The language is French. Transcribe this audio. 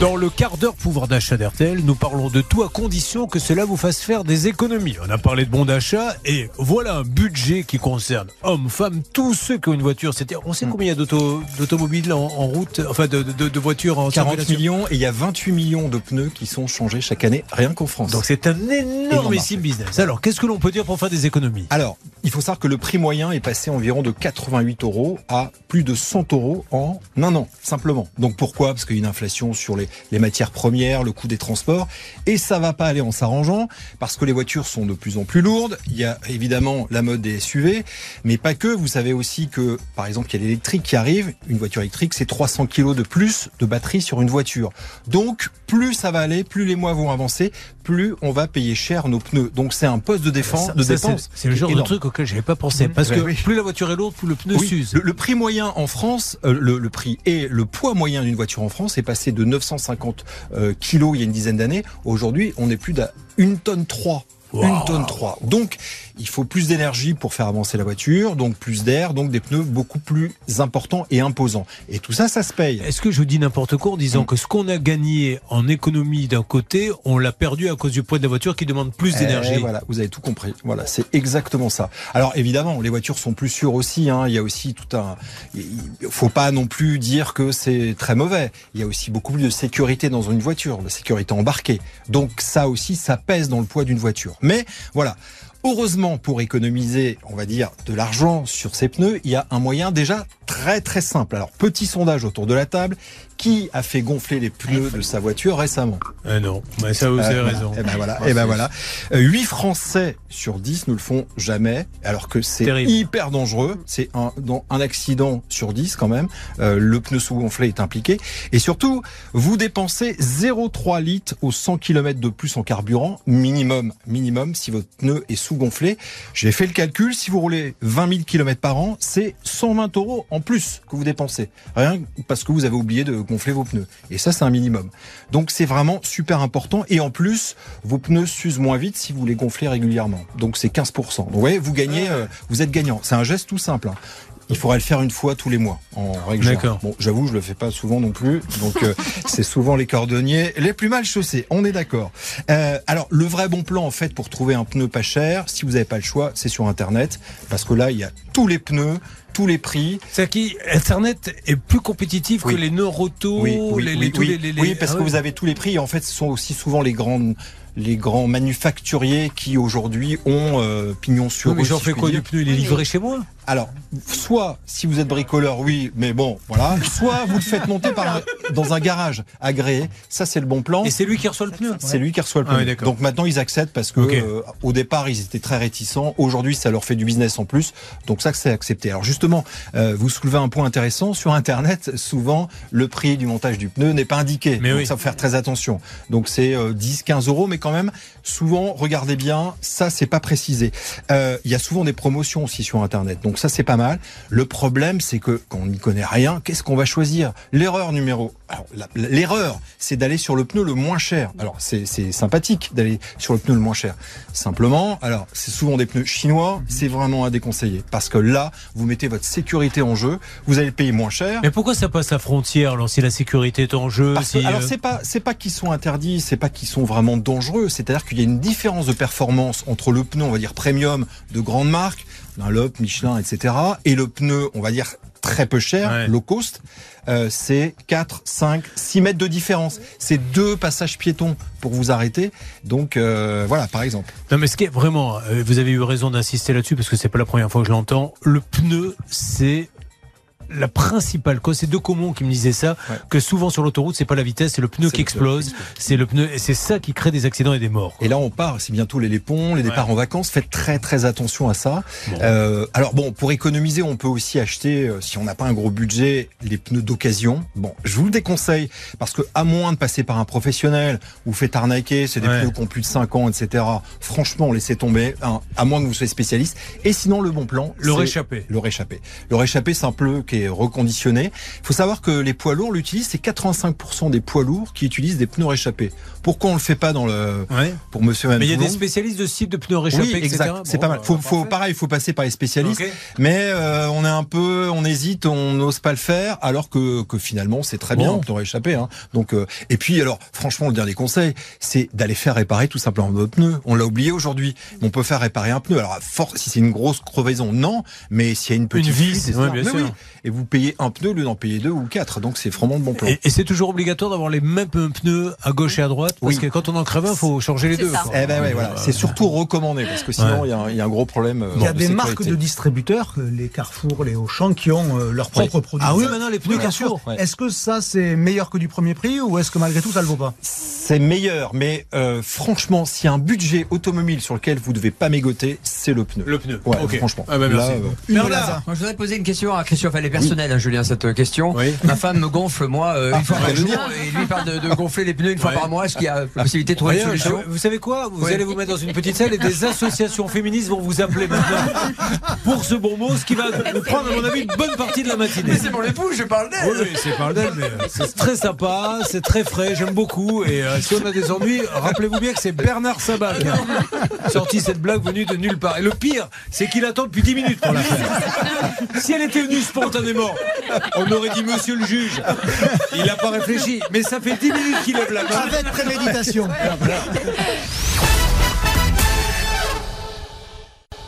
Dans le quart d'heure pouvoir d'achat d'RTL, nous parlons de tout à condition que cela vous fasse faire des économies. On a parlé de bon d'achat et voilà un budget qui concerne hommes, femmes, tous ceux qui ont une voiture. On sait combien il y a d'auto- d'automobiles en, en route, enfin de, de- de voitures en 40 circulation millions et il y a 28 millions de pneus qui sont changés chaque année, rien qu'en France. Donc c'est un énormissime business. Alors qu'est-ce que l'on peut dire pour faire des économies? Alors, il faut savoir que le prix moyen est passé environ de 88 euros à plus de 100 euros en un an, simplement. Donc pourquoi? Parce qu'il y a une inflation sur les, les, matières premières, le coût des transports. Et ça va pas aller en s'arrangeant parce que les voitures sont de plus en plus lourdes. Il y a évidemment la mode des SUV, mais pas que. Vous savez aussi que, par exemple, il y a l'électrique qui arrive. Une voiture électrique, c'est 300 kg de plus de batterie sur une voiture. Donc, plus ça va aller, plus les mois vont avancer, plus on va payer cher nos pneus. Donc, c'est un poste de défense. De dépense c'est le genre de truc auquel je n'avais pas pensé. Mmh. Parce que plus la voiture est lourde, plus le pneu s'use. Le, prix moyen en France, euh, le, prix et le poids moyen d'une voiture en France est passé de 900 350 euh, kilos il y a une dizaine d'années. Aujourd'hui, on n'est plus d'à une tonne 3 Wow. Une tonne 3. Donc, il faut plus d'énergie pour faire avancer la voiture, donc plus d'air, donc des pneus beaucoup plus importants et imposants. Et tout ça, ça se paye. Est-ce que je vous dis n'importe quoi en disant Mm. que ce qu'on a gagné en économie d'un côté, on l'a perdu à cause du poids de la voiture qui demande plus Eh, d'énergie? voilà, vous avez tout compris. Voilà, c'est exactement ça. Alors évidemment, les voitures sont plus sûres aussi. Hein. Il y a aussi tout un. Il faut pas non plus dire que c'est très mauvais. Il y a aussi beaucoup plus de sécurité dans une voiture, la sécurité embarquée. Donc ça aussi, ça pèse dans le poids d'une voiture. Mais voilà. Heureusement, pour économiser, on va dire, de l'argent sur ces pneus, il y a un moyen déjà très très simple. Alors, petit sondage autour de la table. Qui a fait gonfler les pneus de sa voiture récemment? Ah non, bah ça vous avez euh, raison. Et ben voilà. Et ben voilà. Euh, 8 Français sur 10 ne le font jamais, alors que c'est hyper dangereux. C'est un, dans un accident sur 10 quand même. Euh, le pneu sous-gonflé est impliqué. Et surtout, vous dépensez 0,3 litres aux 100 km de plus en carburant, minimum, minimum, si votre pneu est sous-gonflé. J'ai fait le calcul, si vous roulez 20 000 km par an, c'est 120 euros en plus que vous dépensez. Rien parce que vous avez oublié de gonfler vos pneus. Et ça, c'est un minimum. Donc c'est vraiment super important. Et en plus, vos pneus s'usent moins vite si vous les gonflez régulièrement. Donc c'est 15%. Donc vous voyez, vous gagnez, euh, vous êtes gagnant. C'est un geste tout simple. hein. Il faudrait le faire une fois tous les mois, en règle générale. D'accord. Bon, j'avoue, je le fais pas souvent non plus. Donc euh, c'est souvent les cordonniers les plus mal chaussés. On est d'accord. Euh, alors le vrai bon plan en fait pour trouver un pneu pas cher, si vous n'avez pas le choix, c'est sur Internet, parce que là il y a tous les pneus, tous les prix. C'est qui Internet est plus compétitif Oui. que les neurotos, Oui, oui, les, oui, les- tous oui. les- les- les- Oui, parce ah que vous avez tous les prix. Et en fait, ce sont aussi souvent les grandes les grands manufacturiers qui aujourd'hui ont euh, pignon sur Oui, mais rue, j'en si fais je quoi dire. du pneu? Il est livré chez moi Alors, soit si vous êtes bricoleur, oui, mais bon, voilà. Soit vous le faites monter par dans un garage agréé. Ça, c'est le bon plan. Et c'est lui qui reçoit le pneu C'est lui qui reçoit le Ah oui, pneu. Donc maintenant ils acceptent parce que euh, au départ ils étaient très réticents. Aujourd'hui ça leur fait du business en plus. Donc ça c'est accepté. Alors justement, euh, vous soulevez un point intéressant sur Internet. Souvent le prix du montage du pneu n'est pas indiqué. Mais Donc oui. ça faut faire très attention. Donc c'est euh, 10, 15 euros, mais quand même souvent regardez bien, ça c'est pas précisé. Euh, Il y a souvent des promotions aussi sur Internet. Donc ça c'est pas mal. Le problème c'est que quand n'y connaît rien, qu'est-ce qu'on va choisir? L'erreur numéro. Alors l'erreur c'est d'aller sur le pneu le moins cher. Alors c'est sympathique d'aller sur le pneu le moins cher. Simplement, alors c'est souvent des pneus chinois, c'est vraiment à déconseiller parce que là vous mettez votre sécurité en jeu. Vous allez le payer moins cher. Mais pourquoi ça passe la frontière alors si la sécurité est en jeu Parce que, si, alors euh, c'est pas c'est pas qu'ils sont interdits, c'est pas qu'ils sont vraiment dangereux. C'est-à-dire qu'il y a une différence de performance entre le pneu, on va dire premium de grande marque, Dunlop, Michelin, etc., et le pneu, on va dire très peu cher, Ouais. low cost. Euh, c'est 4, 5, 6 mètres de différence. C'est deux passages piétons pour vous arrêter. Donc euh, voilà, par exemple. Non mais ce qui est vraiment, euh, vous avez eu raison d'insister là-dessus parce que c'est pas la première fois que je l'entends. Le pneu, c'est la principale cause. C'est De Comont qui me disait ça, Ouais. que souvent sur l'autoroute, c'est pas la vitesse, c'est le pneu qui explose. C'est le pneu, et c'est ça qui crée des accidents et des morts. Et là, on part. C'est bientôt les, les ponts, les départs en vacances. Faites très très attention à ça. Bon. Euh, alors bon, pour économiser, on peut aussi acheter, euh, si on n'a pas un gros budget, les pneus d'occasion. Bon, je vous le déconseille parce que à moins de passer par un professionnel, vous faites arnaquer, c'est des Ouais. pneus qui ont plus de 5 ans, etc. Franchement, laissez tomber. hein, à moins que vous soyez spécialiste. Et sinon, le bon plan, Le réchappé. Le réchappé. Le réchappé, c'est un pneu qui est reconditionné. Il faut savoir que les poids lourds l'utilisent, c'est 85% des poids lourds qui utilisent des pneus réchappés. Pourquoi on le fait pas dans le pour Monsieur Mais il y a des spécialistes de sites de pneus réchappés, oui, exact. C'est pas mal. Faut, faut pareil, il faut passer par les spécialistes. Mais euh, on est un peu, on hésite, on n'ose pas le faire, alors que, que finalement c'est très bien, on pneu réchappé. Hein. Donc euh, et puis alors franchement le dernier conseil, c'est d'aller faire réparer tout simplement votre pneu. On l'a oublié aujourd'hui. On peut faire réparer un pneu. Alors fort, si c'est une grosse crevaison, non. Mais s'il y a une petite une vis, bien sûr. Et vous payez un pneu au lieu d'en payer deux ou quatre. Donc c'est vraiment le bon plan. Et, et c'est toujours obligatoire d'avoir les mêmes pneus à gauche et à droite? Parce que quand on en crève un, faut changer les deux. Eh ben ouais, voilà. C'est surtout recommandé parce que sinon il y, y, a un gros problème. Il y a des marques de distributeurs, les Carrefour, les Auchan, qui ont euh, leurs propres produits. Ah oui, maintenant les pneus Carrefour. Est-ce que ça c'est meilleur que du premier prix ou est-ce que malgré tout ça le vaut pas? C'est meilleur, mais euh, franchement, s'il y a un budget automobile sur lequel vous devez pas mégoter, c'est le pneu. Le pneu. Ouais, franchement. Ah bah merci. Là, euh, je voudrais poser une question à Christophe. Elle est personnelle, hein, Julien, cette question. Ma femme me gonfle, moi, une ah, fois par jour, et lui parle de, gonfler les pneus une fois par mois. Est-ce qu'il y a la possibilité de trouver une solution Vous savez quoi? Vous allez vous mettre dans une petite salle et des associations féministes vont vous appeler maintenant pour ce bon mot, ce qui va nous prendre, à mon avis, une bonne partie de la matinée. Mais c'est pour l'époux, je parle d'elle. Oui, c'est parle d'elle, mais euh, c'est très sympa, c'est très frais, j'aime beaucoup. Et euh, si on a des ennuis, rappelez-vous bien que c'est Bernard Sabat qui a sorti cette blague venue de nulle part. Et le pire, c'est qu'il attend depuis 10 minutes pour la faire. Si elle était venue spontanément, on aurait dit monsieur le juge. Il n'a pas réfléchi, mais ça fait 10 minutes qu'il lève la main. Avec préméditation.